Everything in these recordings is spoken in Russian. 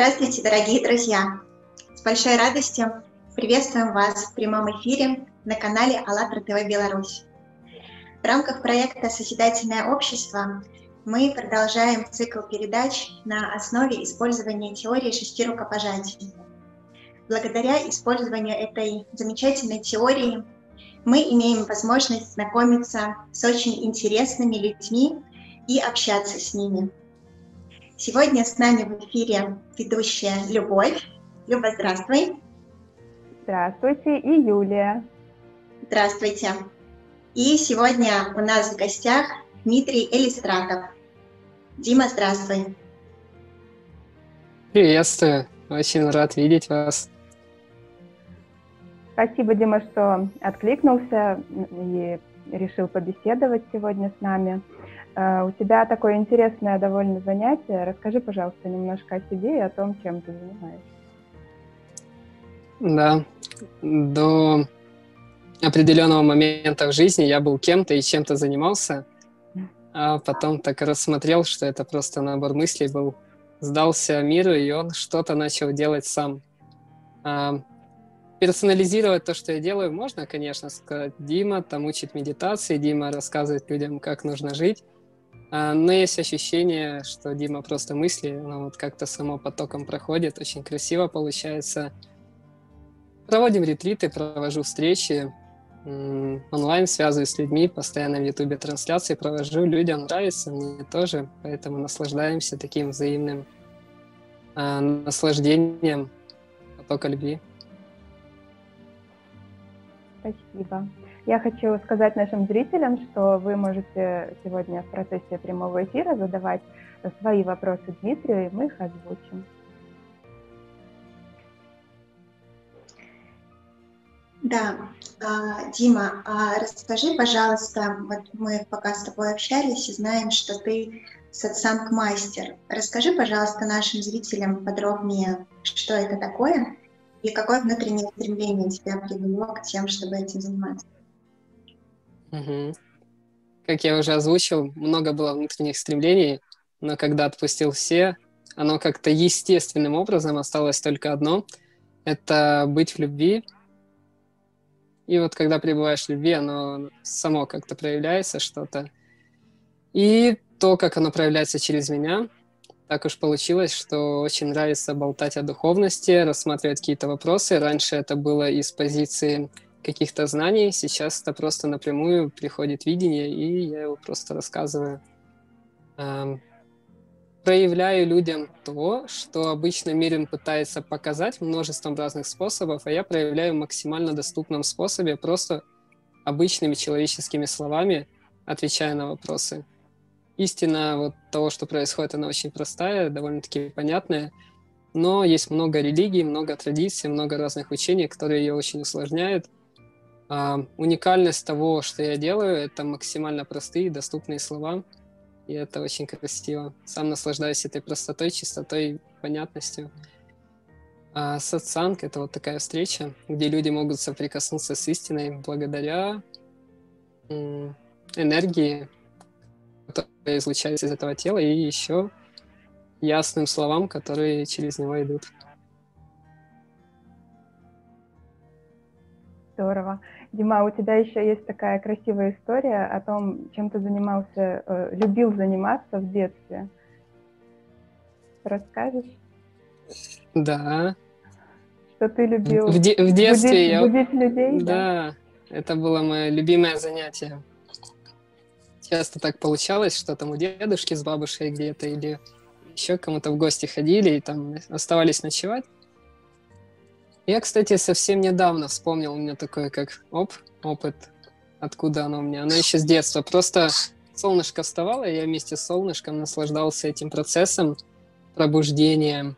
Здравствуйте, дорогие друзья! С большой радостью приветствуем вас в прямом эфире на канале АЛЛАТРА ТВ Беларусь. В рамках проекта «Созидательное общество» мы продолжаем цикл передач на основе использования теории шести рукопожатий. Благодаря использованию этой замечательной теории мы имеем возможность знакомиться с очень интересными людьми и общаться с ними – Сегодня с нами в эфире ведущая Любовь. Люба, здравствуй. Здравствуйте, и Юлия. Здравствуйте. И сегодня у нас в гостях Дмитрий Элистратов. Дима, здравствуй. Приветствую. Очень рад видеть вас. Спасибо, Дима, что откликнулся и решил побеседовать сегодня с нами. Э, у тебя такое интересное довольно занятие. Расскажи, пожалуйста, немножко о себе и о том, чем ты занимаешься. Да, до определенного момента в жизни я был кем-то и чем-то занимался, а потом так рассмотрел, что это просто набор мыслей был, сдался миру, и он что-то начал делать сам. А, персонализировать то, что я делаю, можно, конечно, сказать, Дима там учит медитации, Дима рассказывает людям, как нужно жить, а, но есть ощущение, что Дима просто мысли, оно вот как-то само потоком проходит, очень красиво получается. Проводим ретриты, провожу встречи, онлайн связываюсь с людьми, постоянно в Ютубе трансляции провожу, людям нравится, мне тоже, поэтому наслаждаемся таким взаимным э, наслаждением потока любви. Спасибо. Я хочу сказать нашим зрителям, что вы можете сегодня в процессе прямого эфира задавать свои вопросы Дмитрию, и мы их озвучим. Да, а, Дима, а расскажи, пожалуйста, вот мы пока с тобой общались и знаем, что ты сатсанг-мастер. Расскажи, пожалуйста, нашим зрителям подробнее, что это такое и какое внутреннее стремление тебя привело к тем, чтобы этим заниматься. Угу. Как я уже озвучил, много было внутренних стремлений, но когда отпустил все, оно как-то естественным образом осталось только одно — это быть в любви. И вот когда пребываешь в любви, оно само как-то проявляется что-то. И то, как оно проявляется через меня, так уж получилось, что очень нравится болтать о духовности, рассматривать какие-то вопросы. Раньше это было из позиции каких-то знаний. Сейчас это просто напрямую приходит видение, и я его просто рассказываю. Эм, проявляю людям то, что обычно мир пытается показать множеством разных способов, а я проявляю в максимально доступном способе, просто обычными человеческими словами, отвечая на вопросы. Истина вот того, что происходит, она очень простая, довольно-таки понятная, но есть много религий, много традиций, много разных учений, которые ее очень усложняют – уникальность того, что я делаю, это максимально простые, доступные слова, и это очень красиво. Сам наслаждаюсь этой простотой, чистотой, понятностью. А сатсанг — это вот такая встреча, где люди могут соприкоснуться с истиной благодаря энергии, которая излучается из этого тела, и еще ясным словам, которые через него идут. Здорово. Дима, у тебя еще есть такая красивая история о том, чем ты занимался, э, любил заниматься в детстве. Расскажешь? Да. Что ты любил? В, де- в детстве будить, я... будить людей? Да, да, это было мое любимое занятие. Часто так получалось, что там у дедушки с бабушкой где-то или еще кому-то в гости ходили и там оставались ночевать. Я, кстати, совсем недавно вспомнил, у меня такой как оп, опыт. Откуда оно у меня? Оно еще с детства. Просто солнышко вставало, и я вместе с солнышком наслаждался этим процессом пробуждения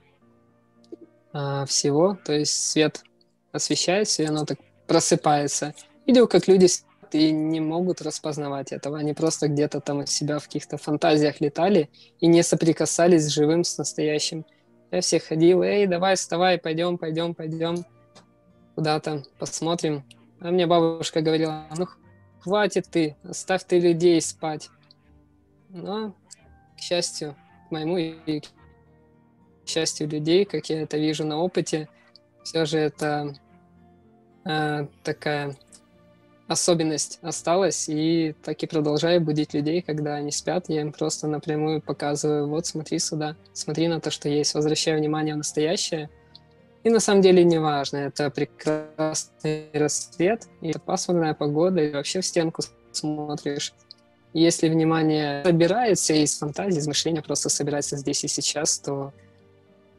а, всего. То есть свет освещается, и оно так просыпается. Видел, как люди и не могут распознавать этого. Они просто где-то там у себя в каких-то фантазиях летали и не соприкасались с живым, с настоящим. Я всех ходил, эй, давай, вставай, пойдем, пойдем, пойдем куда-то, посмотрим. А мне бабушка говорила, ну, хватит ты, оставь ты людей спать. Но, к счастью, к моему и к счастью людей, как я это вижу на опыте, все же это э, такая особенность осталась, и так и продолжаю будить людей, когда они спят. Я им просто напрямую показываю, вот смотри сюда, смотри на то, что есть, возвращаю внимание в настоящее. И на самом деле не важно, это прекрасный рассвет, и это пасмурная погода, и вообще в стенку смотришь. Если внимание собирается из фантазии, из мышления просто собирается здесь и сейчас, то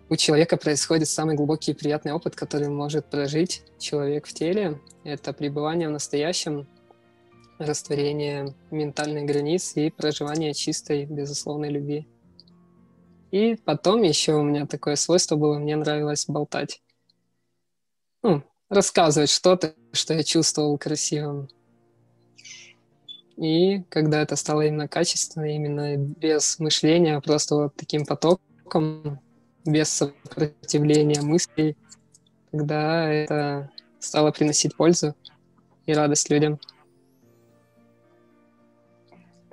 у человека происходит самый глубокий и приятный опыт, который может прожить человек в теле. Это пребывание в настоящем, растворение ментальных границ и проживание чистой, безусловной любви. И потом еще у меня такое свойство было, мне нравилось болтать. Ну, рассказывать что-то, что я чувствовал красивым. И когда это стало именно качественно, именно без мышления, просто вот таким потоком, без сопротивления мыслей, тогда это стало приносить пользу и радость людям.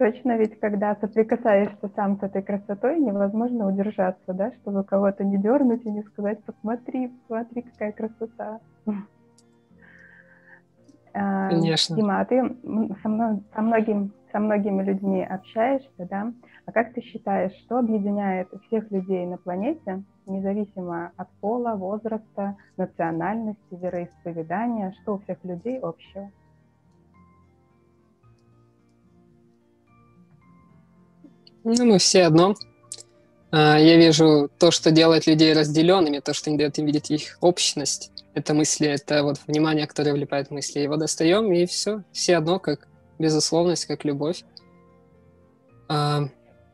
Точно, ведь когда соприкасаешься сам с этой красотой, невозможно удержаться, да, чтобы кого-то не дернуть и не сказать, посмотри, посмотри, какая красота. А, Конечно. Дима, а ты со, мной, со, многим, со многими людьми общаешься, да? А как ты считаешь, что объединяет всех людей на планете, независимо от пола, возраста, национальности, вероисповедания, что у всех людей общего? Ну, мы все одно. А, я вижу то, что делает людей разделенными, то, что не дает им видеть их общность. Это мысли, это вот внимание, которое влипает в мысли. Его достаем, и все. Все одно, как безусловность, как любовь.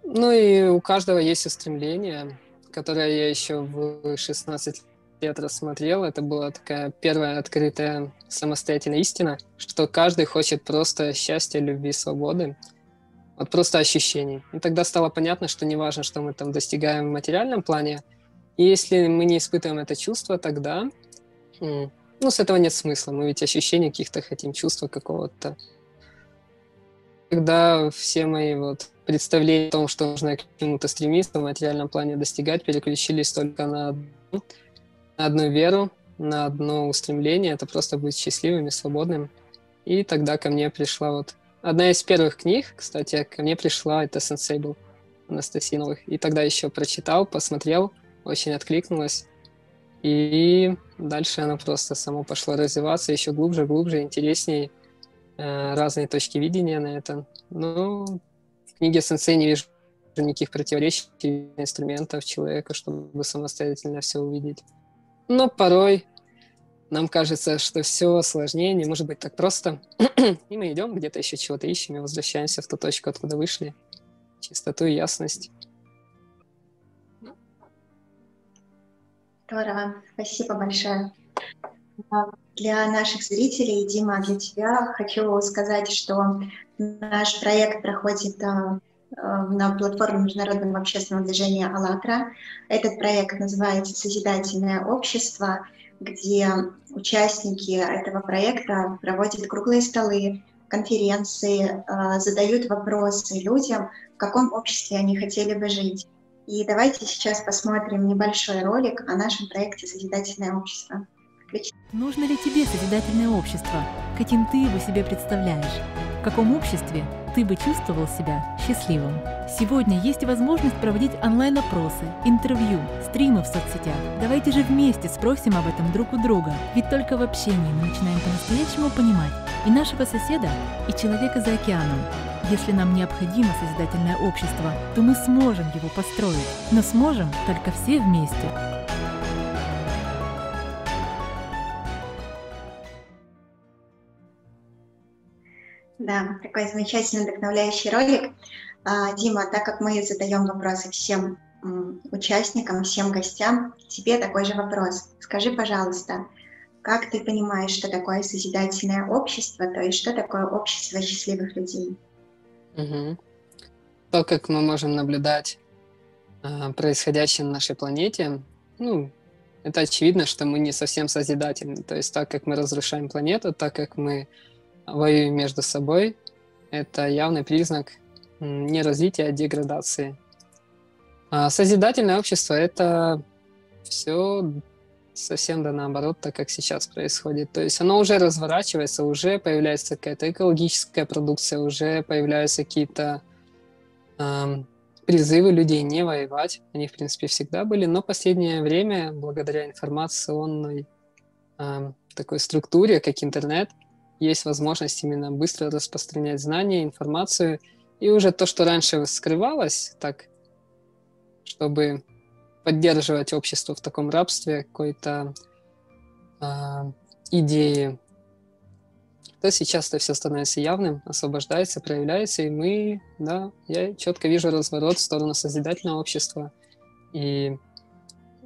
Ну и у каждого есть устремление, которое я еще в 16 лет рассмотрел. Это была такая первая открытая самостоятельная истина, что каждый хочет просто счастья, любви, свободы. Вот просто ощущений. И тогда стало понятно, что не важно, что мы там достигаем в материальном плане. И если мы не испытываем это чувство, тогда ну, с этого нет смысла. Мы ведь ощущения каких-то хотим, чувства какого-то. Когда все мои вот представления о том, что нужно к чему-то стремиться в материальном плане достигать, переключились только на одну, на одну веру, на одно устремление, это просто быть счастливым и свободным. И тогда ко мне пришла вот Одна из первых книг, кстати, ко мне пришла, это «Сенсей» был, Анастасии Новых. И тогда еще прочитал, посмотрел, очень откликнулась. И дальше она просто само пошло развиваться еще глубже, глубже, интереснее. Э, разные точки видения на это. Но в книге «Сенсей» не вижу никаких противоречий, инструментов человека, чтобы самостоятельно все увидеть. Но порой нам кажется, что все сложнее, не может быть так просто. и мы идем, где-то еще чего-то ищем и возвращаемся в ту точку, откуда вышли. Чистоту и ясность. Здорово, спасибо большое. Для наших зрителей, Дима, для тебя хочу сказать, что наш проект проходит а, а, на платформе Международного общественного движения «АЛЛАТРА». Этот проект называется «Созидательное общество», где участники этого проекта проводят круглые столы, конференции, а, задают вопросы людям, в каком обществе они хотели бы жить. И давайте сейчас посмотрим небольшой ролик о нашем проекте «Созидательное общество». Нужно ли тебе созидательное общество? Каким ты его себе представляешь? В каком обществе ты бы чувствовал себя счастливым? Сегодня есть возможность проводить онлайн-опросы, интервью, стримы в соцсетях. Давайте же вместе спросим об этом друг у друга, ведь только в общении мы начинаем по-настоящему понимать и нашего соседа, и человека за океаном. Если нам необходимо созидательное общество, то мы сможем его построить, но сможем только все вместе. Да, такой замечательный, вдохновляющий ролик. А, Дима, так как мы задаем вопросы всем участникам, всем гостям, тебе такой же вопрос. Скажи, пожалуйста, как ты понимаешь, что такое созидательное общество, то есть что такое общество счастливых людей? Угу. То, как мы можем наблюдать э, происходящее на нашей планете, ну, это очевидно, что мы не совсем созидательны. То есть так, как мы разрушаем планету, так как мы воюем между собой, это явный признак не развития, а деградации. А созидательное общество — это все совсем да наоборот, так как сейчас происходит. То есть оно уже разворачивается, уже появляется какая-то экологическая продукция, уже появляются какие-то э, призывы людей не воевать. Они, в принципе, всегда были, но последнее время, благодаря информационной э, такой структуре, как интернет, есть возможность именно быстро распространять знания, информацию, и уже то, что раньше скрывалось, так, чтобы поддерживать общество в таком рабстве, какой-то э, идеи, то сейчас это все становится явным, освобождается, проявляется, и мы, да, я четко вижу разворот в сторону созидательного общества, и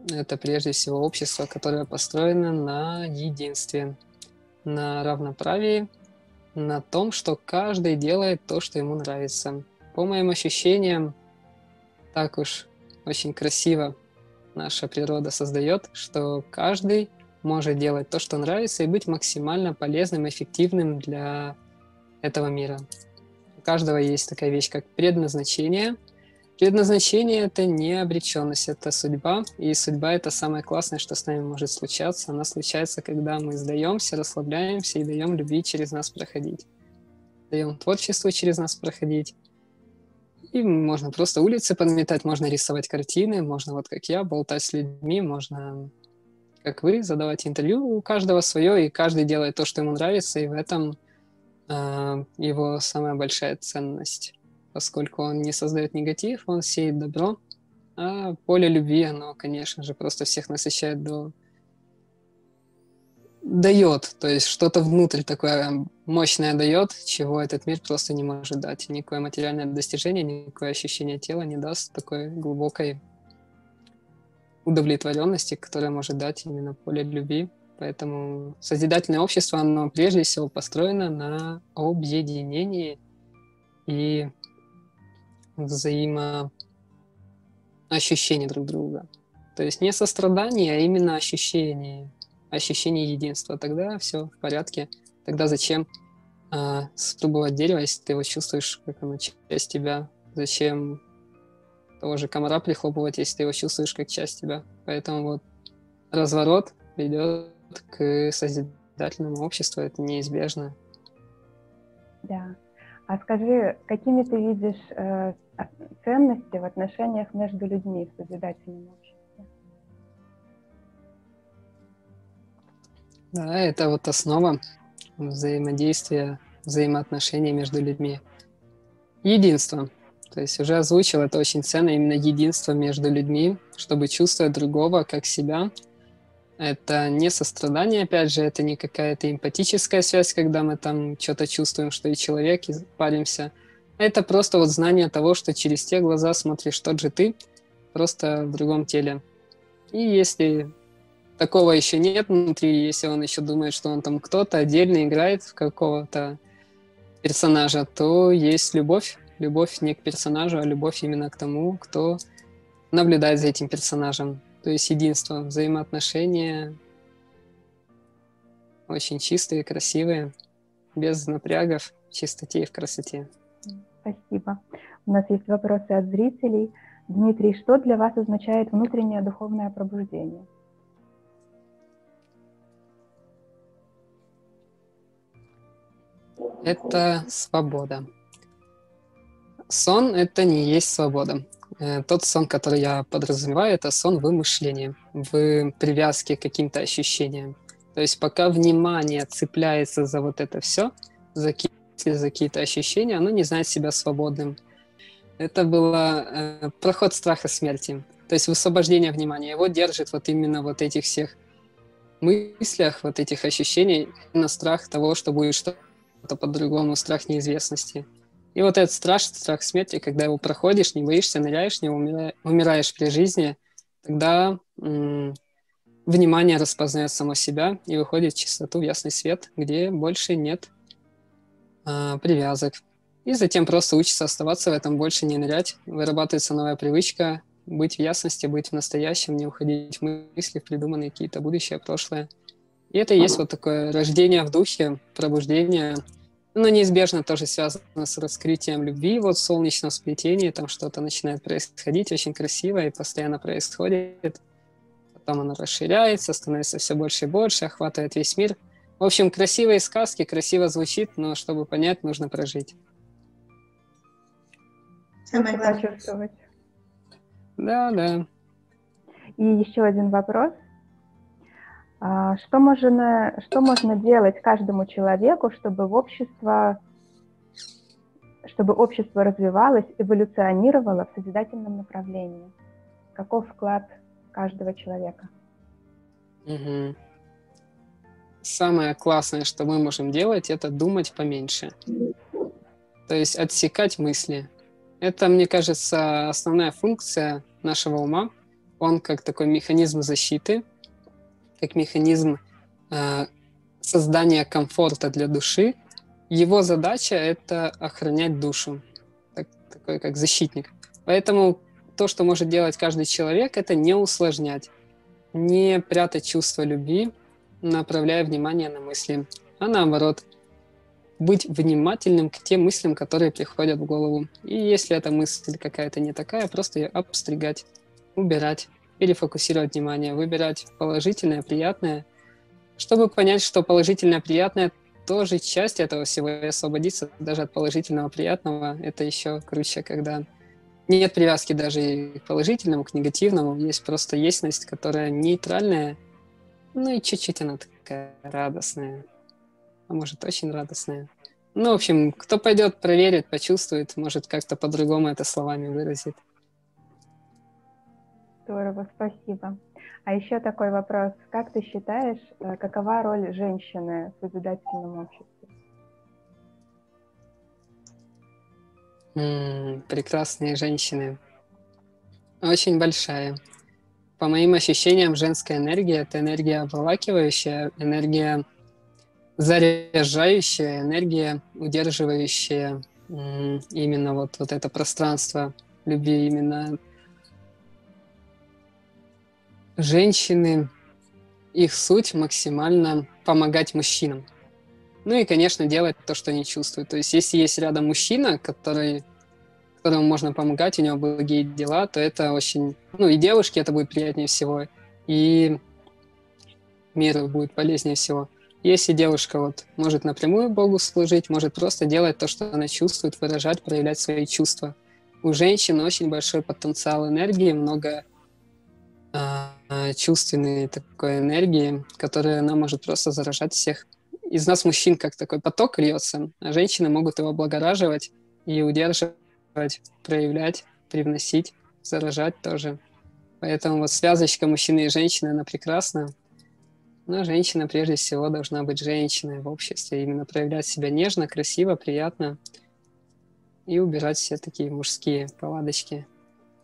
это прежде всего общество, которое построено на единстве, на равноправии, на том, что каждый делает то, что ему нравится. По моим ощущениям, так уж очень красиво наша природа создает, что каждый может делать то, что нравится, и быть максимально полезным, эффективным для этого мира. У каждого есть такая вещь, как предназначение. Предназначение — это не обреченность, это судьба, и судьба — это самое классное, что с нами может случаться. Она случается, когда мы сдаемся, расслабляемся и даем любви через нас проходить. Даем творчеству через нас проходить, и можно просто улицы подметать, можно рисовать картины, можно вот как я, болтать с людьми, можно, как вы, задавать интервью. У каждого свое, и каждый делает то, что ему нравится, и в этом э, его самая большая ценность. Поскольку он не создает негатив, он сеет добро, а поле любви, оно, конечно же, просто всех насыщает до дает, то есть что-то внутрь такое мощное дает, чего этот мир просто не может дать. Никакое материальное достижение, никакое ощущение тела не даст такой глубокой удовлетворенности, которая может дать именно поле любви. Поэтому созидательное общество, оно прежде всего построено на объединении и взаимоощущении друг друга. То есть не сострадание, а именно ощущение ощущение единства, тогда все в порядке. Тогда зачем э, спробовать дерево, если ты его чувствуешь, как оно часть тебя? Зачем того же комара прихлопывать, если ты его чувствуешь как часть тебя? Поэтому вот разворот ведет к созидательному обществу, это неизбежно. Да. А скажи, какими ты видишь э, ценности в отношениях между людьми в созидательном обществе? Да, это вот основа взаимодействия, взаимоотношений между людьми. Единство. То есть уже озвучил, это очень ценно, именно единство между людьми, чтобы чувствовать другого как себя. Это не сострадание, опять же, это не какая-то эмпатическая связь, когда мы там что-то чувствуем, что и человек, и паримся. Это просто вот знание того, что через те глаза смотришь тот же ты, просто в другом теле. И если такого еще нет внутри, если он еще думает, что он там кто-то отдельно играет в какого-то персонажа, то есть любовь. Любовь не к персонажу, а любовь именно к тому, кто наблюдает за этим персонажем. То есть единство, взаимоотношения очень чистые, красивые, без напрягов, в чистоте и в красоте. Спасибо. У нас есть вопросы от зрителей. Дмитрий, что для вас означает внутреннее духовное пробуждение? это свобода. Сон — это не есть свобода. Э, тот сон, который я подразумеваю, это сон вымышления, в привязке к каким-то ощущениям. То есть пока внимание цепляется за вот это все, за, за какие-то ощущения, оно не знает себя свободным. Это было э, проход страха смерти. То есть высвобождение внимания. Его держит вот именно вот этих всех мыслях, вот этих ощущений, на страх того, что будет что-то по-другому страх неизвестности. И вот этот страх, страх смерти, когда его проходишь, не боишься, ныряешь, не умираешь, умираешь при жизни, тогда м- внимание распознает само себя и выходит в чистоту, в ясный свет, где больше нет а, привязок. И затем просто учится оставаться в этом, больше не нырять. Вырабатывается новая привычка быть в ясности, быть в настоящем, не уходить в мысли, в придуманные какие-то будущее, прошлое. И это и есть вот такое рождение в духе, пробуждение, Но неизбежно тоже связано с раскрытием любви, вот в солнечном сплетении, там что-то начинает происходить очень красиво и постоянно происходит. Потом оно расширяется, становится все больше и больше, охватывает весь мир. В общем, красивые сказки, красиво звучит, но чтобы понять, нужно прожить. Самое главное. Почувствовать. Да, да. И еще один вопрос. А, что можно, что можно делать каждому человеку, чтобы общество, чтобы общество развивалось, эволюционировало в созидательном направлении? Каков вклад каждого человека? Угу. Самое классное, что мы можем делать, это думать поменьше. То есть отсекать мысли. Это, мне кажется, основная функция нашего ума. Он как такой механизм защиты, как механизм э, создания комфорта для души. Его задача — это охранять душу, так, такой как защитник. Поэтому то, что может делать каждый человек, это не усложнять, не прятать чувство любви, направляя внимание на мысли, а наоборот, быть внимательным к тем мыслям, которые приходят в голову. И если эта мысль какая-то не такая, просто ее обстригать, убирать перефокусировать внимание, выбирать положительное, приятное, чтобы понять, что положительное, приятное тоже часть этого всего и освободиться даже от положительного, приятного. Это еще круче, когда нет привязки даже и к положительному, к негативному. Есть просто естьность, которая нейтральная, ну и чуть-чуть она такая радостная, а может очень радостная. Ну, в общем, кто пойдет, проверит, почувствует, может как-то по-другому это словами выразит. Здорово, спасибо. А еще такой вопрос. Как ты считаешь, э, какова роль женщины в созидательном обществе? Прекрасные женщины. Очень большая. По моим ощущениям, женская энергия — это энергия обволакивающая, энергия заряжающая, энергия, удерживающая именно вот, вот это пространство любви, именно женщины, их суть максимально помогать мужчинам. Ну и, конечно, делать то, что они чувствуют. То есть, если есть рядом мужчина, который, которому можно помогать, у него благие дела, то это очень... Ну, и девушке это будет приятнее всего, и миру будет полезнее всего. Если девушка вот может напрямую Богу служить, может просто делать то, что она чувствует, выражать, проявлять свои чувства. У женщин очень большой потенциал энергии, много а, чувственной такой энергии, которая она может просто заражать всех. Из нас мужчин как такой поток льется, а женщины могут его облагораживать и удерживать, проявлять, привносить, заражать тоже. Поэтому вот связочка мужчины и женщины, она прекрасна. Но женщина прежде всего должна быть женщиной в обществе, именно проявлять себя нежно, красиво, приятно и убирать все такие мужские повадочки.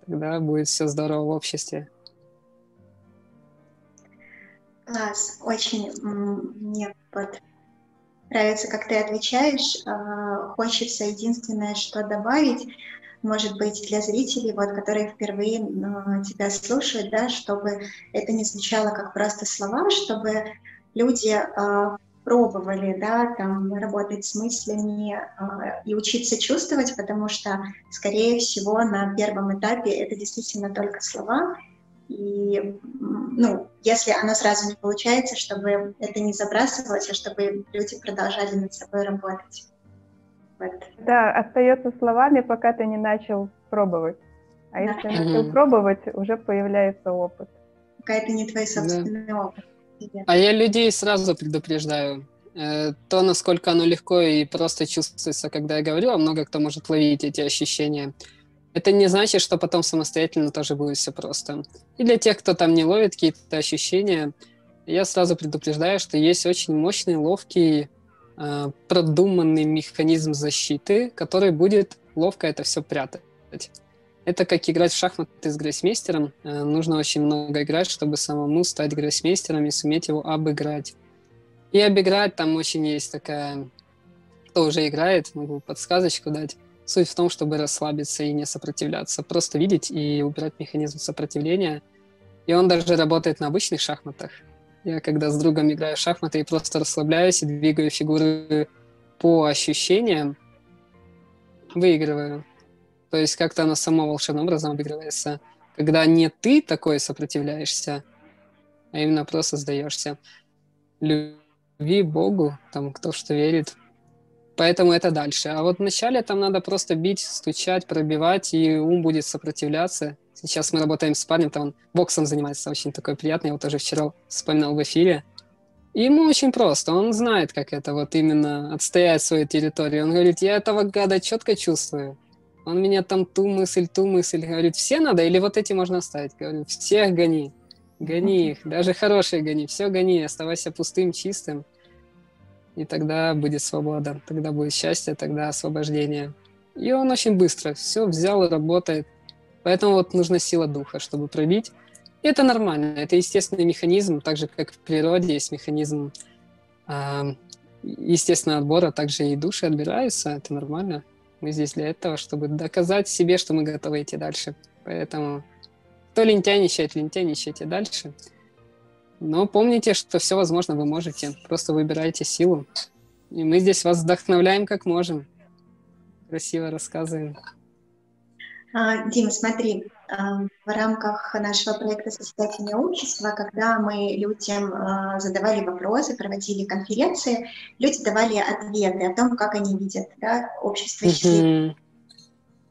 Тогда будет все здорово в обществе. Класс, очень мне вот нравится, как ты отвечаешь. А, хочется единственное, что добавить, может быть, для зрителей, вот, которые впервые а, тебя слушают, да, чтобы это не звучало как просто слова, чтобы люди а, пробовали, да, там, работать с мыслями и учиться чувствовать, потому что, скорее всего, на первом этапе это действительно только слова, и, ну, если оно сразу не получается, чтобы это не забрасывалось, а чтобы люди продолжали над собой работать. Вот. Да, остается словами, пока ты не начал пробовать. А да. если начал пробовать, уже появляется опыт. Пока это не твой собственный да. опыт. А я людей сразу предупреждаю. Э, то, насколько оно легко и просто чувствуется, когда я говорю, а много кто может ловить эти ощущения. Это не значит, что потом самостоятельно тоже будет все просто. И для тех, кто там не ловит какие-то ощущения, я сразу предупреждаю, что есть очень мощный, ловкий, э, продуманный механизм защиты, который будет ловко это все прятать. Это как играть в шахматы с гроссмейстером. Э, нужно очень много играть, чтобы самому стать гроссмейстером и суметь его обыграть. И обыграть там очень есть такая... Кто уже играет, могу подсказочку дать Суть в том, чтобы расслабиться и не сопротивляться. Просто видеть и убирать механизм сопротивления. И он даже работает на обычных шахматах. Я когда с другом играю в шахматы и просто расслабляюсь и двигаю фигуры по ощущениям выигрываю. То есть как-то оно само волшебным образом обыгрывается. Когда не ты такой сопротивляешься, а именно просто сдаешься. Любви Богу, там кто что верит. Поэтому это дальше. А вот вначале там надо просто бить, стучать, пробивать, и ум будет сопротивляться. Сейчас мы работаем с парнем, там он боксом занимается, очень такой приятный. Я вот тоже вчера вспоминал в эфире. И ему очень просто, он знает, как это вот именно отстоять свою территорию. Он говорит, я этого гада четко чувствую. Он меня там ту мысль, ту мысль. Говорит, все надо или вот эти можно оставить? Говорю, всех гони. Гони их, даже хорошие гони. Все гони, оставайся пустым, чистым. И тогда будет свобода, тогда будет счастье, тогда освобождение. И он очень быстро все взял и работает. Поэтому вот нужна сила духа, чтобы пробить и это нормально, это естественный механизм, так же, как в природе есть механизм э, естественного отбора, также и души отбираются, это нормально. Мы здесь для этого, чтобы доказать себе, что мы готовы идти дальше. Поэтому кто лентяничает, лентяничайте дальше. Но помните, что все возможно вы можете. Просто выбирайте силу. И мы здесь вас вдохновляем как можем. Красиво рассказываем. А, Дима, смотри, а, в рамках нашего проекта «Созидательное общество», когда мы людям а, задавали вопросы, проводили конференции, люди давали ответы о том, как они видят да, общество счастливых.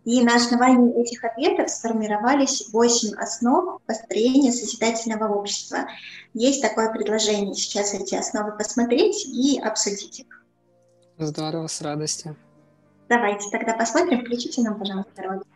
И на основании этих ответов сформировались восемь основ построения созидательного общества. Есть такое предложение сейчас эти основы посмотреть и обсудить их. Здорово, с радостью. Давайте тогда посмотрим. Включите нам, пожалуйста, ролик.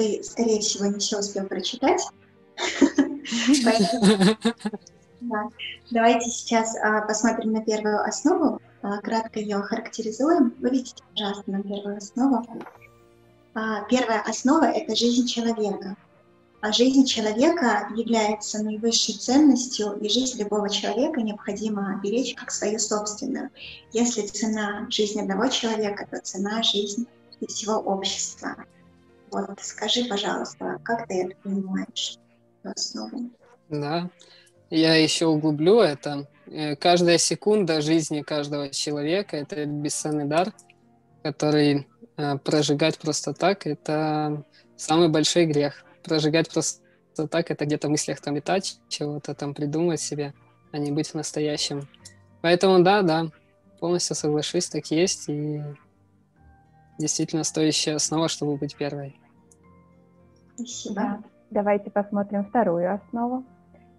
Ты, скорее всего, не все успел прочитать. Давайте сейчас а, посмотрим на первую основу, а, кратко ее охарактеризуем. Выведите, пожалуйста, на первую основу. А, первая основа – это жизнь человека. А жизнь человека является наивысшей ценностью, и жизнь любого человека необходимо беречь как свою собственную. Если цена жизни одного человека, то цена жизни всего общества. Вот скажи, пожалуйста, как ты это понимаешь, основу? Да, я еще углублю это. Э, каждая секунда жизни каждого человека – это бесценный дар, который э, прожигать просто так – это самый большой грех. Прожигать просто так – это где-то в мыслях там летать, чего-то там придумать себе, а не быть в настоящем. Поэтому да, да, полностью соглашусь, так есть, и действительно стоящая основа, чтобы быть первой. Спасибо. Давайте посмотрим вторую основу.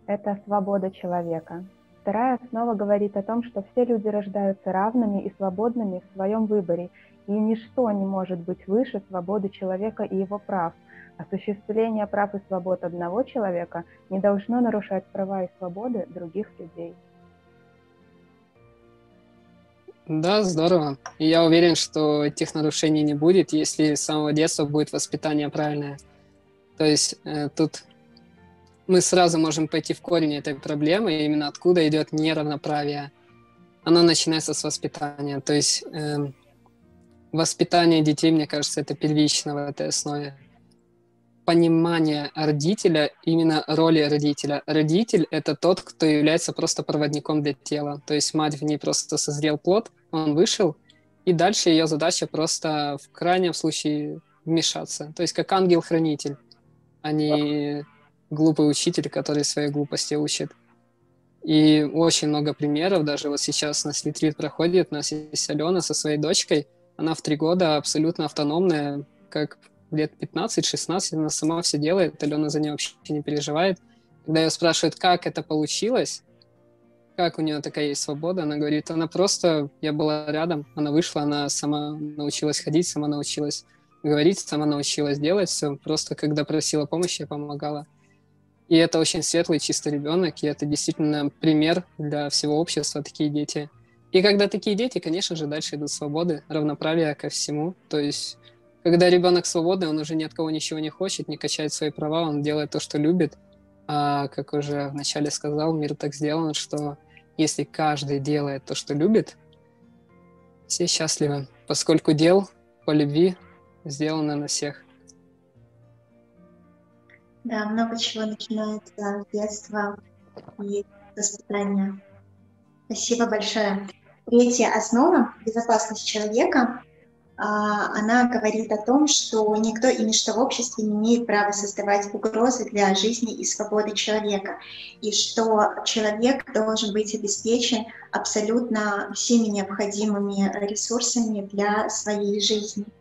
Это свобода человека. Вторая основа говорит о том, что все люди рождаются равными и свободными в своем выборе, и ничто не может быть выше свободы человека и его прав. Осуществление прав и свобод одного человека не должно нарушать права и свободы других людей. Да, здорово. И я уверен, что этих нарушений не будет, если с самого детства будет воспитание правильное. То есть э, тут мы сразу можем пойти в корень этой проблемы, именно откуда идет неравноправие. Оно начинается с воспитания. То есть э, воспитание детей, мне кажется, это первично в этой основе. Понимание родителя, именно роли родителя. Родитель — это тот, кто является просто проводником для тела. То есть мать в ней просто созрел плод, он вышел, и дальше ее задача просто в крайнем случае вмешаться. То есть как ангел-хранитель. Они глупый учитель, который своей глупости учит. И очень много примеров, даже вот сейчас у нас ретрит проходит, у нас есть Алена со своей дочкой, она в три года абсолютно автономная, как лет 15-16, она сама все делает, Алена за нее вообще не переживает. Когда ее спрашивают, как это получилось, как у нее такая есть свобода, она говорит, она просто, я была рядом, она вышла, она сама научилась ходить, сама научилась говорить, сама научилась делать все, просто когда просила помощи, я помогала. И это очень светлый, чистый ребенок, и это действительно пример для всего общества, такие дети. И когда такие дети, конечно же, дальше идут свободы, равноправие ко всему. То есть, когда ребенок свободный, он уже ни от кого ничего не хочет, не качает свои права, он делает то, что любит. А, как уже вначале сказал, мир так сделан, что если каждый делает то, что любит, все счастливы, поскольку дел по любви сделано на всех. Да, много чего начинается с детства и воспитания. Спасибо большое. Третья основа – безопасность человека. А, она говорит о том, что никто и ничто в обществе не имеет права создавать угрозы для жизни и свободы человека, и что человек должен быть обеспечен абсолютно всеми необходимыми ресурсами для своей жизни –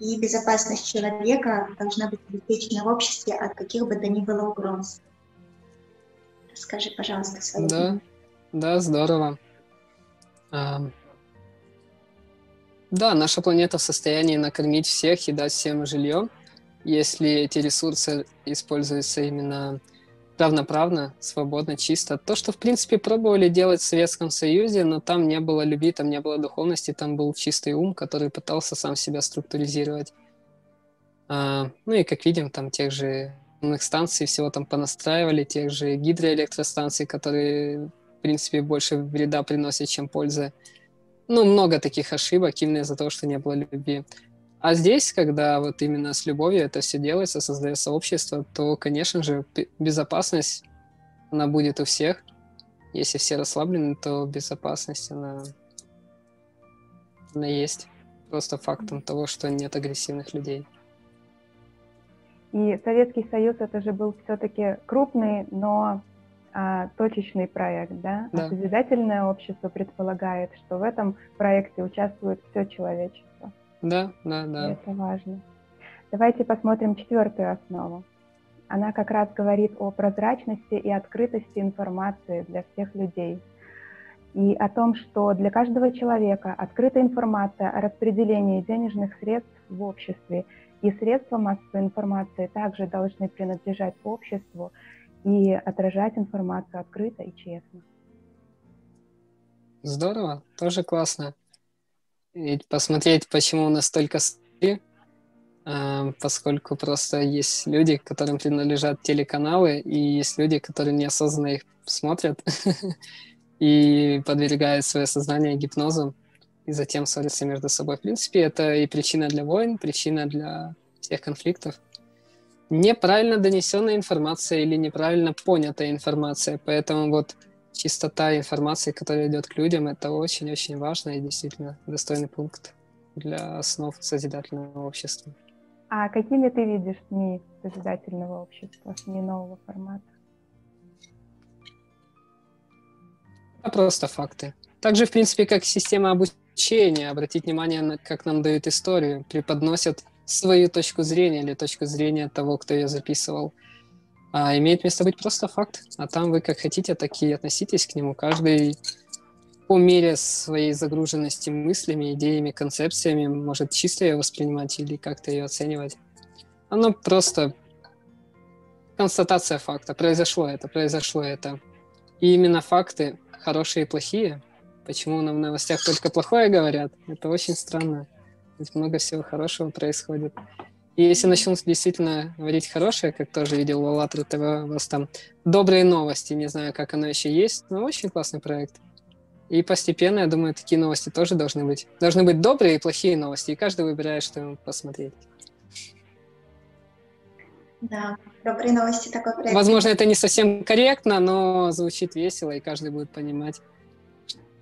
и безопасность человека должна быть обеспечена в обществе от каких бы то ни было угроз. Расскажи, пожалуйста, свою. Да, да, здорово. А, да, наша планета в состоянии накормить всех и дать всем жилье, если эти ресурсы используются именно равноправно, свободно, чисто. То, что, в принципе, пробовали делать в Советском Союзе, но там не было любви, там не было духовности, там был чистый ум, который пытался сам себя структуризировать. А, ну и, как видим, там тех же станций всего там понастраивали, тех же гидроэлектростанций, которые, в принципе, больше вреда приносят, чем пользы. Ну, много таких ошибок именно из-за того, что не было любви. А здесь, когда вот именно с любовью это все делается, создается общество, то, конечно же, безопасность, она будет у всех. Если все расслаблены, то безопасность, она, она есть. Просто фактом того, что нет агрессивных людей. И Советский Союз это же был все-таки крупный, но а, точечный проект, да? да? А созидательное общество предполагает, что в этом проекте участвует все человечество. Да, да, да. Это важно. Давайте посмотрим четвертую основу. Она как раз говорит о прозрачности и открытости информации для всех людей. И о том, что для каждого человека открыта информация о распределении денежных средств в обществе, и средства массовой информации также должны принадлежать обществу и отражать информацию открыто и честно. Здорово, тоже классно посмотреть, почему у нас столько ссоры, а, поскольку просто есть люди, которым принадлежат телеканалы, и есть люди, которые неосознанно их смотрят и подвергают свое сознание гипнозу, и затем ссорятся между собой. В принципе, это и причина для войн, причина для всех конфликтов. Неправильно донесенная информация или неправильно понятая информация. Поэтому вот чистота информации, которая идет к людям, это очень-очень важно и действительно достойный пункт для основ созидательного общества. А какими ты видишь СМИ созидательного общества, СМИ нового формата? Это просто факты. Также, в принципе, как система обучения, обратить внимание, на, как нам дают историю, преподносят свою точку зрения или точку зрения того, кто ее записывал – а имеет место быть просто факт. А там вы как хотите, так и относитесь к нему. Каждый по мере своей загруженности мыслями, идеями, концепциями может чисто ее воспринимать или как-то ее оценивать. Оно просто констатация факта. Произошло это, произошло это. И именно факты, хорошие и плохие, почему нам в новостях только плохое говорят, это очень странно. Ведь много всего хорошего происходит. И если начнут действительно говорить хорошее, как тоже видел в АЛЛАТРА ТВ, у вас там добрые новости, не знаю, как оно еще есть, но очень классный проект. И постепенно, я думаю, такие новости тоже должны быть. Должны быть добрые и плохие новости, и каждый выбирает, что ему посмотреть. Да, добрые новости такой проект. Возможно, это не совсем корректно, но звучит весело, и каждый будет понимать,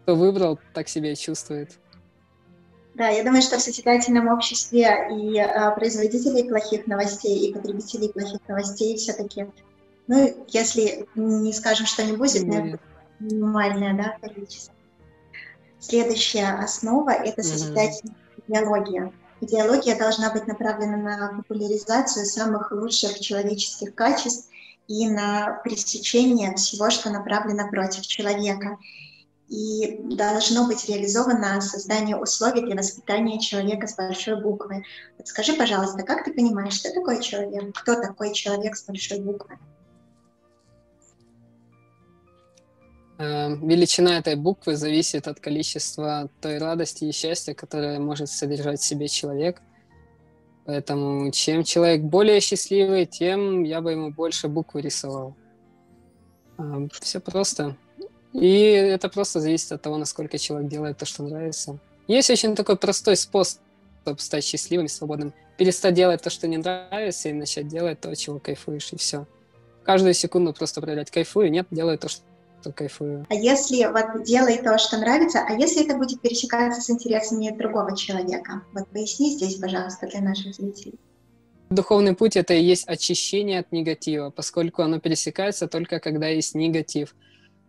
кто выбрал, так себя и чувствует. Да, я думаю, что в созидательном обществе и э, производителей плохих новостей, и потребителей плохих новостей все-таки Ну, если не скажем, что не будет, но минимальное да, количество. Следующая основа – это созидательная mm-hmm. идеология. Идеология должна быть направлена на популяризацию самых лучших человеческих качеств и на пресечение всего, что направлено против человека. И должно быть реализовано создание условий для воспитания человека с большой буквы. Скажи, пожалуйста, как ты понимаешь, что такое человек? Кто такой человек с большой буквы? Эм, величина этой буквы зависит от количества той радости и счастья, которое может содержать в себе человек. Поэтому чем человек более счастливый, тем я бы ему больше буквы рисовал. Эм, Все просто. И это просто зависит от того, насколько человек делает то, что нравится. Есть очень такой простой способ стать счастливым и свободным. Перестать делать то, что не нравится, и начать делать то, чего кайфуешь, и все. Каждую секунду просто проверять, кайфую, нет, делаю то, что то кайфую. А если вот делай то, что нравится, а если это будет пересекаться с интересами другого человека? Вот поясни здесь, пожалуйста, для наших зрителей. Духовный путь — это и есть очищение от негатива, поскольку оно пересекается только когда есть негатив.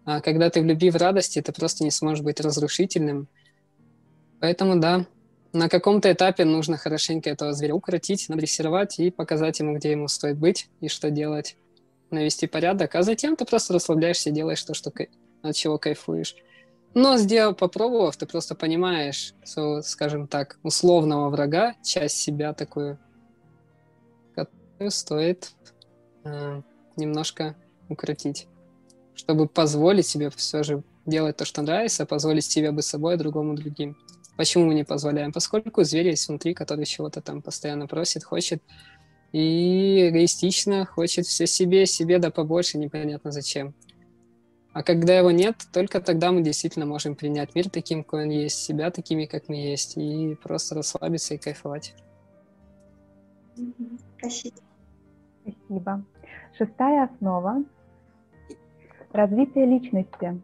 А когда ты в любви, в радости, ты просто не сможешь быть разрушительным. Поэтому да, на каком-то этапе нужно хорошенько этого зверя укротить, надрессировать и показать ему, где ему стоит быть и что делать навести порядок, а затем ты просто расслабляешься и делаешь то, что, от чего кайфуешь. Но сделав, попробовав, ты просто понимаешь, что, скажем так, условного врага, часть себя такую, которую стоит э, немножко укротить, чтобы позволить себе все же делать то, что нравится, позволить себе быть собой, а другому другим. Почему мы не позволяем? Поскольку зверь есть внутри, который чего-то там постоянно просит, хочет, и эгоистично хочет все себе, себе да побольше, непонятно зачем. А когда его нет, только тогда мы действительно можем принять мир таким, какой он есть, себя такими, как мы есть, и просто расслабиться и кайфовать. Спасибо. Спасибо. Шестая основа – развитие личности.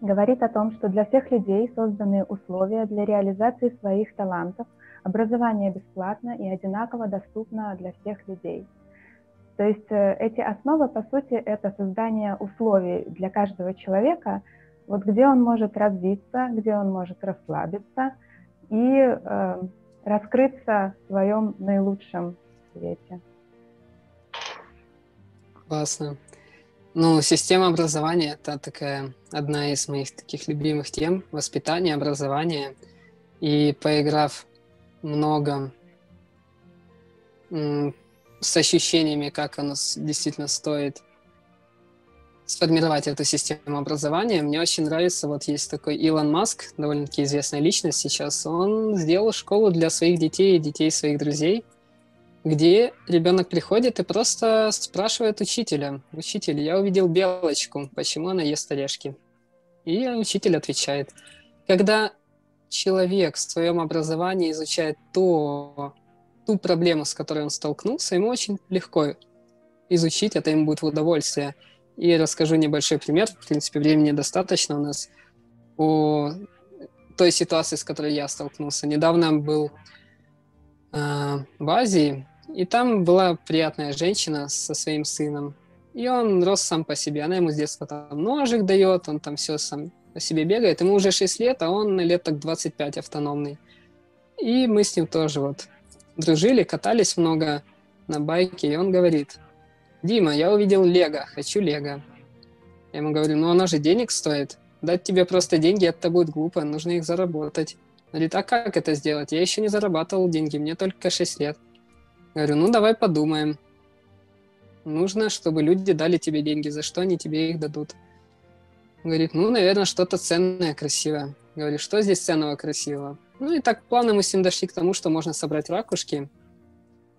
Говорит о том, что для всех людей созданы условия для реализации своих талантов – Образование бесплатно и одинаково доступно для всех людей. То есть э, эти основы, по сути, это создание условий для каждого человека, вот где он может развиться, где он может расслабиться и э, раскрыться в своем наилучшем свете. Классно. Ну, система образования – это такая одна из моих таких любимых тем – воспитание, образование. И поиграв много с ощущениями, как оно действительно стоит сформировать эту систему образования. Мне очень нравится, вот есть такой Илон Маск, довольно-таки известная личность сейчас, он сделал школу для своих детей и детей своих друзей, где ребенок приходит и просто спрашивает учителя, «Учитель, я увидел белочку, почему она ест орешки?» И учитель отвечает. Когда человек в своем образовании изучает то, ту проблему, с которой он столкнулся, ему очень легко изучить, это ему будет в удовольствие. И расскажу небольшой пример, в принципе, времени достаточно у нас, о той ситуации, с которой я столкнулся. Недавно был э, в Азии, и там была приятная женщина со своим сыном. И он рос сам по себе. Она ему с детства там ножик дает, он там все сам по себе бегает. Ему уже 6 лет, а он лет так 25 автономный. И мы с ним тоже вот дружили, катались много на байке, и он говорит, Дима, я увидел Лего, хочу Лего. Я ему говорю, ну оно же денег стоит. Дать тебе просто деньги, это будет глупо, нужно их заработать. Он говорит, а как это сделать? Я еще не зарабатывал деньги, мне только 6 лет. Говорю, ну давай подумаем. Нужно, чтобы люди дали тебе деньги, за что они тебе их дадут. Говорит, ну, наверное, что-то ценное, красивое. Говорит, что здесь ценного, красивого? Ну и так плавно мы с ним дошли к тому, что можно собрать ракушки.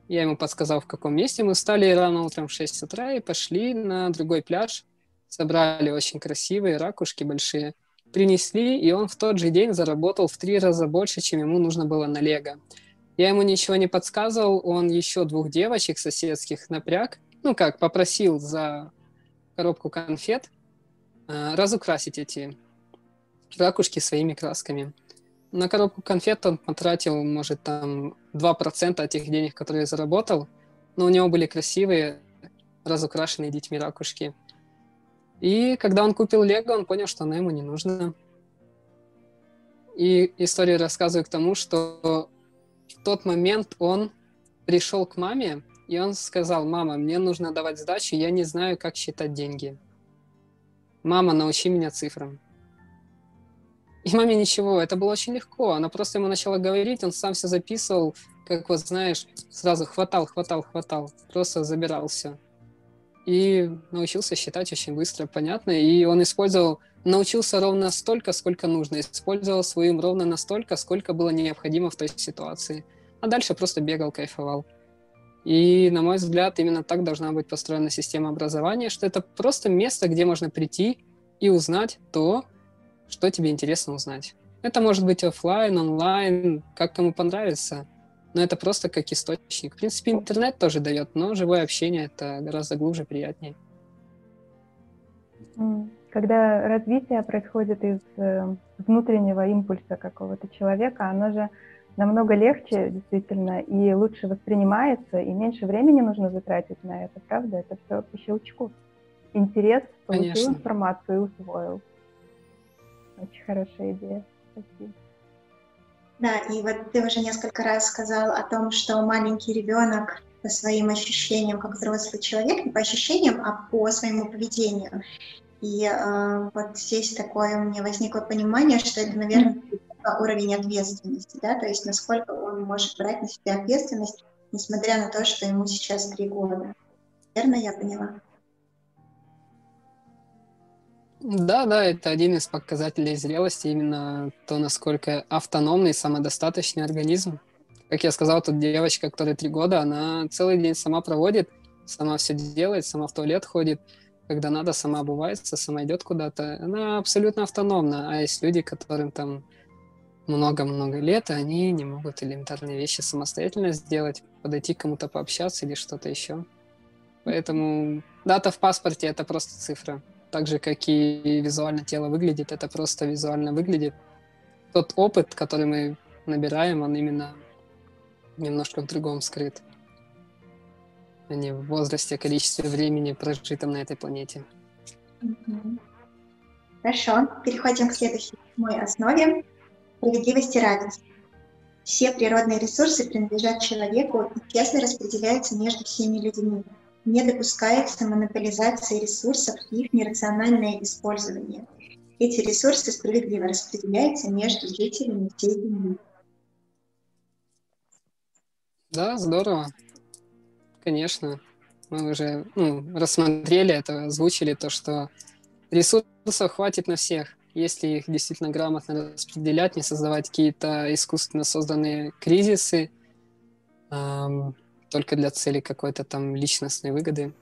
Я ему подсказал, в каком месте. Мы встали рано утром в 6 утра и пошли на другой пляж. Собрали очень красивые ракушки большие. Принесли, и он в тот же день заработал в три раза больше, чем ему нужно было на лего. Я ему ничего не подсказывал, он еще двух девочек соседских напряг, ну как, попросил за коробку конфет – Э, разукрасить эти ракушки своими красками. На коробку конфет он потратил, может, там 2% от тех денег, которые заработал, но у него были красивые разукрашенные детьми ракушки. И когда он купил Лего, он понял, что оно ему не нужно. И историю рассказываю к тому, что тот момент он пришел к маме, и он сказал, мама, мне нужно давать сдачу, я не знаю, как считать деньги. Мама, научи меня цифрам. И маме ничего, это было очень легко. Она просто ему начала говорить, он сам все записывал, как вот знаешь, сразу хватал, хватал, хватал, просто забирал все. И научился считать очень быстро, понятно. И он использовал, научился ровно столько, сколько нужно. Использовал своим ровно настолько, сколько было необходимо в той ситуации. А дальше просто бегал, кайфовал. И, на мой взгляд, именно так должна быть построена система образования, что это просто место, где можно прийти и узнать то, что тебе интересно узнать. Это может быть офлайн, онлайн, как кому понравится. Но это просто как источник. В принципе, интернет тоже дает, но живое общение это гораздо глубже, приятнее. Когда развитие происходит из э, внутреннего импульса какого-то человека, оно же намного легче действительно и лучше воспринимается, и меньше времени нужно затратить на это, правда? Это все по щелчку. Интерес, получил Конечно. информацию и усвоил. Очень хорошая идея. Спасибо. Да, и вот ты уже несколько раз сказал о том, что маленький ребенок по своим ощущениям, как взрослый человек, не по ощущениям, а по своему поведению. И э, вот здесь такое у меня возникло понимание, что это, наверное, уровень ответственности, да, то есть насколько он может брать на себя ответственность, несмотря на то, что ему сейчас три года. Верно я поняла? Да, да, это один из показателей зрелости, именно то, насколько автономный, самодостаточный организм. Как я сказал, тут девочка, которая три года, она целый день сама проводит, сама все делает, сама в туалет ходит, когда надо, сама обувается, сама идет куда-то. Она абсолютно автономна, а есть люди, которым там много-много лет, и они не могут элементарные вещи самостоятельно сделать, подойти к кому-то пообщаться или что-то еще. Поэтому дата в паспорте — это просто цифра так же, как и визуально тело выглядит, это просто визуально выглядит. Тот опыт, который мы набираем, он именно немножко в другом скрыт, а не в возрасте, количестве времени, прожитом на этой планете. Хорошо, переходим к следующей моей основе – справедливости и равенства. Все природные ресурсы принадлежат человеку и честно распределяются между всеми людьми – не допускается монополизация ресурсов и их нерациональное использование. Эти ресурсы справедливо распределяются между жителями всей Земли. Да, здорово. Конечно. Мы уже ну, рассмотрели это, озвучили то, что ресурсов хватит на всех, если их действительно грамотно распределять, не создавать какие-то искусственно созданные кризисы, только для цели какой-то там личностной выгоды.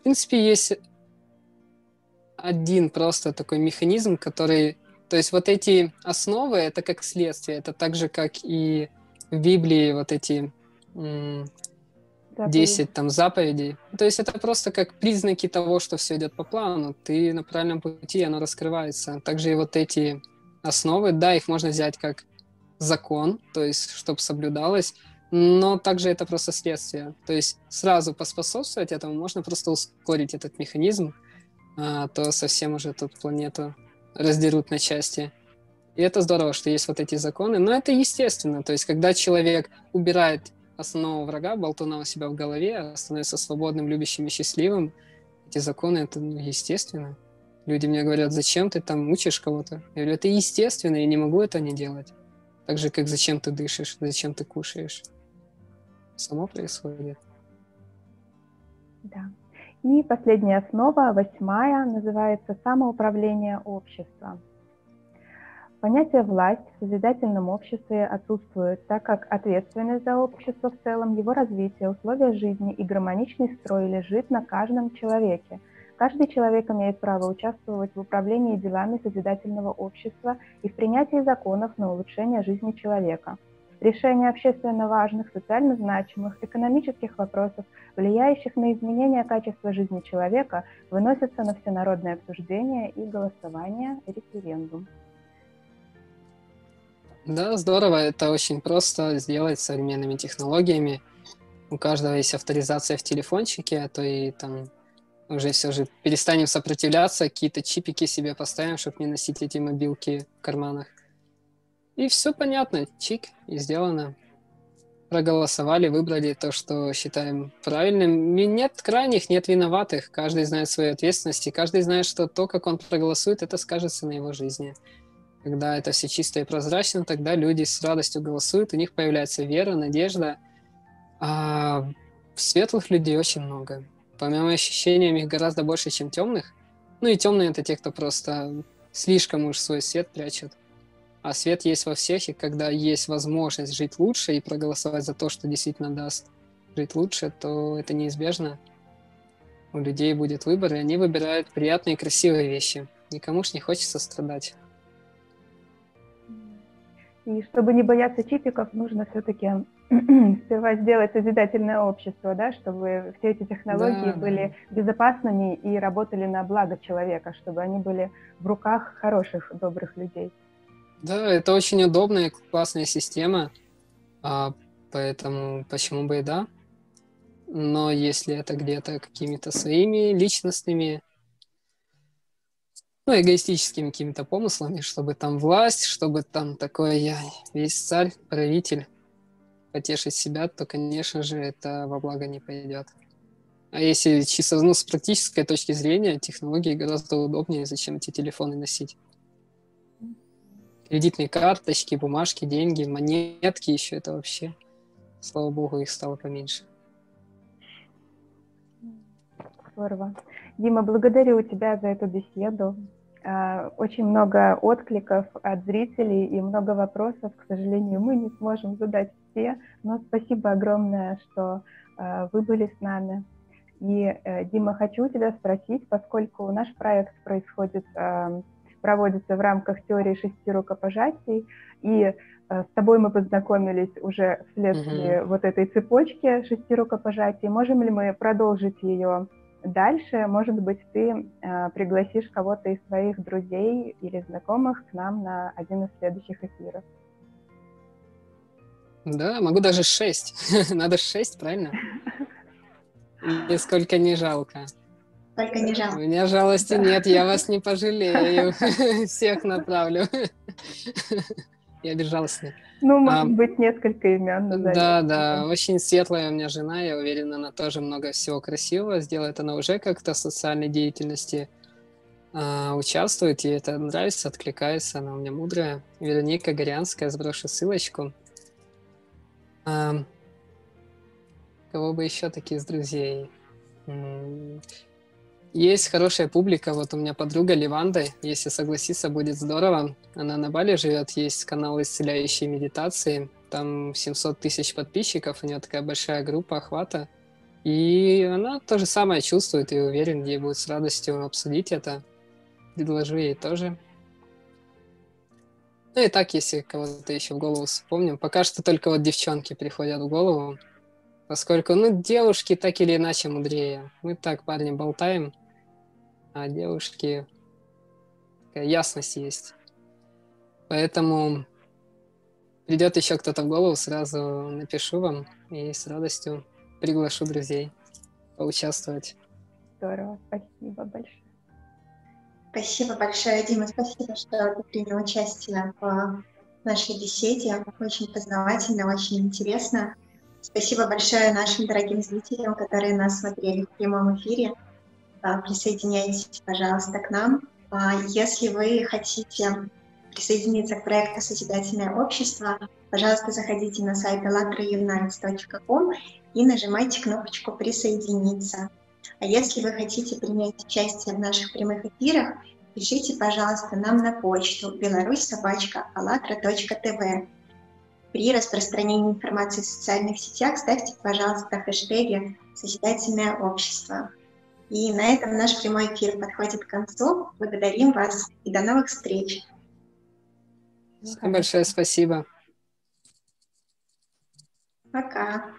В принципе, есть один просто такой механизм, который... То есть вот эти основы, это как следствие, это так же, как и в Библии вот эти м- 10 там заповедей. То есть это просто как признаки того, что все идет по плану. Ты на правильном пути, оно раскрывается. Также и вот эти основы, да, их можно взять как закон, то есть чтобы соблюдалось, но также это просто следствие. То есть сразу поспособствовать этому можно просто ускорить этот механизм, а то совсем уже тут планету раздерут на части. И это здорово, что есть вот эти законы, но это естественно. То есть когда человек убирает основного врага, болтуна у себя в голове, становится свободным, любящим и счастливым, эти законы, это ну, естественно. Люди мне говорят, зачем ты там учишь кого-то? Я говорю, это естественно, я не могу это не делать. Так же, как зачем ты дышишь, зачем ты кушаешь само происходит. Да. И последняя основа, восьмая, называется самоуправление общества. Понятие «власть» в созидательном обществе отсутствует, так как ответственность за общество в целом, его развитие, условия жизни и гармоничный строй лежит на каждом человеке. Каждый человек имеет право участвовать в управлении делами созидательного общества и в принятии законов на улучшение жизни человека – решение общественно важных, социально значимых, экономических вопросов, влияющих на изменение качества жизни человека, выносятся на всенародное обсуждение и голосование, референдум. Да, здорово. Это очень просто сделать современными технологиями. у каждого есть авторизация в телефончике, а то и там уже все же перестанем сопротивляться, какие-то чипики себе поставим, чтобы не носить эти мобилки в карманах. И все понятно, чик, и сделано. Проголосовали, выбрали то, что считаем правильным. Нет крайних, нет виноватых. Каждый знает свои ответственности, каждый знает, что то, как он проголосует, это скажется на его жизни. Когда это все чисто и прозрачно, тогда люди с радостью голосуют, у них появляется вера, надежда. А светлых людей очень много. По моим ощущениям, их гораздо больше, чем темных. Ну и темные это те, кто просто слишком уж свой свет прячет а свет есть во всех, и когда есть возможность жить лучше и проголосовать за то, что действительно даст жить лучше, то это неизбежно. У людей будет выбор, и они выбирают приятные и красивые вещи. Никому ж не хочется страдать. И чтобы не бояться чипиков, нужно все-таки сперва сделать созидательное общество, да, чтобы все эти технологии да, были да. безопасными и работали на благо человека, чтобы они были в руках хороших, добрых людей. Да, это очень удобная, классная система, а, поэтому почему бы и да. Но если это где-то какими-то своими личностными, ну, эгоистическими какими-то помыслами, чтобы там власть, чтобы там такой я весь царь, правитель, потешить себя, то, конечно же, это во благо не пойдет. А если чисто ну, с практической точки зрения, технологии гораздо удобнее, зачем эти телефоны носить кредитные карточки, бумажки, деньги, монетки еще это вообще. Слава богу, их стало поменьше. Здорово. Дима, благодарю тебя за эту беседу. А, очень много откликов от зрителей и много вопросов. К сожалению, мы не сможем задать все, но спасибо огромное, что а, вы были с нами. И, э, Дима, хочу тебя спросить, поскольку наш проект происходит проводится в рамках теории шести рукопожатий, и э, с тобой мы познакомились уже вследствие угу. вот этой цепочки шести рукопожатий. Можем ли мы продолжить ее дальше? Может быть, ты э, пригласишь кого-то из своих друзей или знакомых к нам на один из следующих эфиров? Да, могу даже шесть. Надо шесть, правильно? Нисколько не жалко. Только не жалко. У меня жалости нет, я вас не пожалею. Всех направлю. Я безжалостный. Ну, может а, быть, несколько имен назовем. Да, да, очень светлая у меня жена, я уверена, она тоже много всего красивого сделает. Она уже как-то в социальной деятельности а, участвует, ей это нравится, откликается, она у меня мудрая. Вероника Горянская, сброшу ссылочку. А, кого бы еще такие из друзей? Есть хорошая публика, вот у меня подруга Ливанда, если согласиться, будет здорово. Она на Бали живет, есть канал «Исцеляющие медитации», там 700 тысяч подписчиков, у нее такая большая группа охвата. И она то же самое чувствует и уверен, ей будет с радостью обсудить это. Предложу ей тоже. Ну и так, если кого-то еще в голову вспомним. Пока что только вот девчонки приходят в голову, поскольку, ну, девушки так или иначе мудрее. Мы так, парни, болтаем, а девушки такая ясность есть. Поэтому придет еще кто-то в голову, сразу напишу вам и с радостью приглашу друзей поучаствовать. Здорово, спасибо большое. Спасибо большое, Дима, спасибо, что ты принял участие в нашей беседе. Очень познавательно, очень интересно. Спасибо большое нашим дорогим зрителям, которые нас смотрели в прямом эфире. А, присоединяйтесь, пожалуйста, к нам. А, если вы хотите присоединиться к проекту «Созидательное общество», пожалуйста, заходите на сайт allatraunites.com и нажимайте кнопочку «Присоединиться». А если вы хотите принять участие в наших прямых эфирах, пишите, пожалуйста, нам на почту беларусь.собачка.allatra.tv. При распространении информации в социальных сетях ставьте, пожалуйста, хэштеги «Созидательное общество». И на этом наш прямой эфир подходит к концу. Благодарим вас и до новых встреч. Большое спасибо. Пока.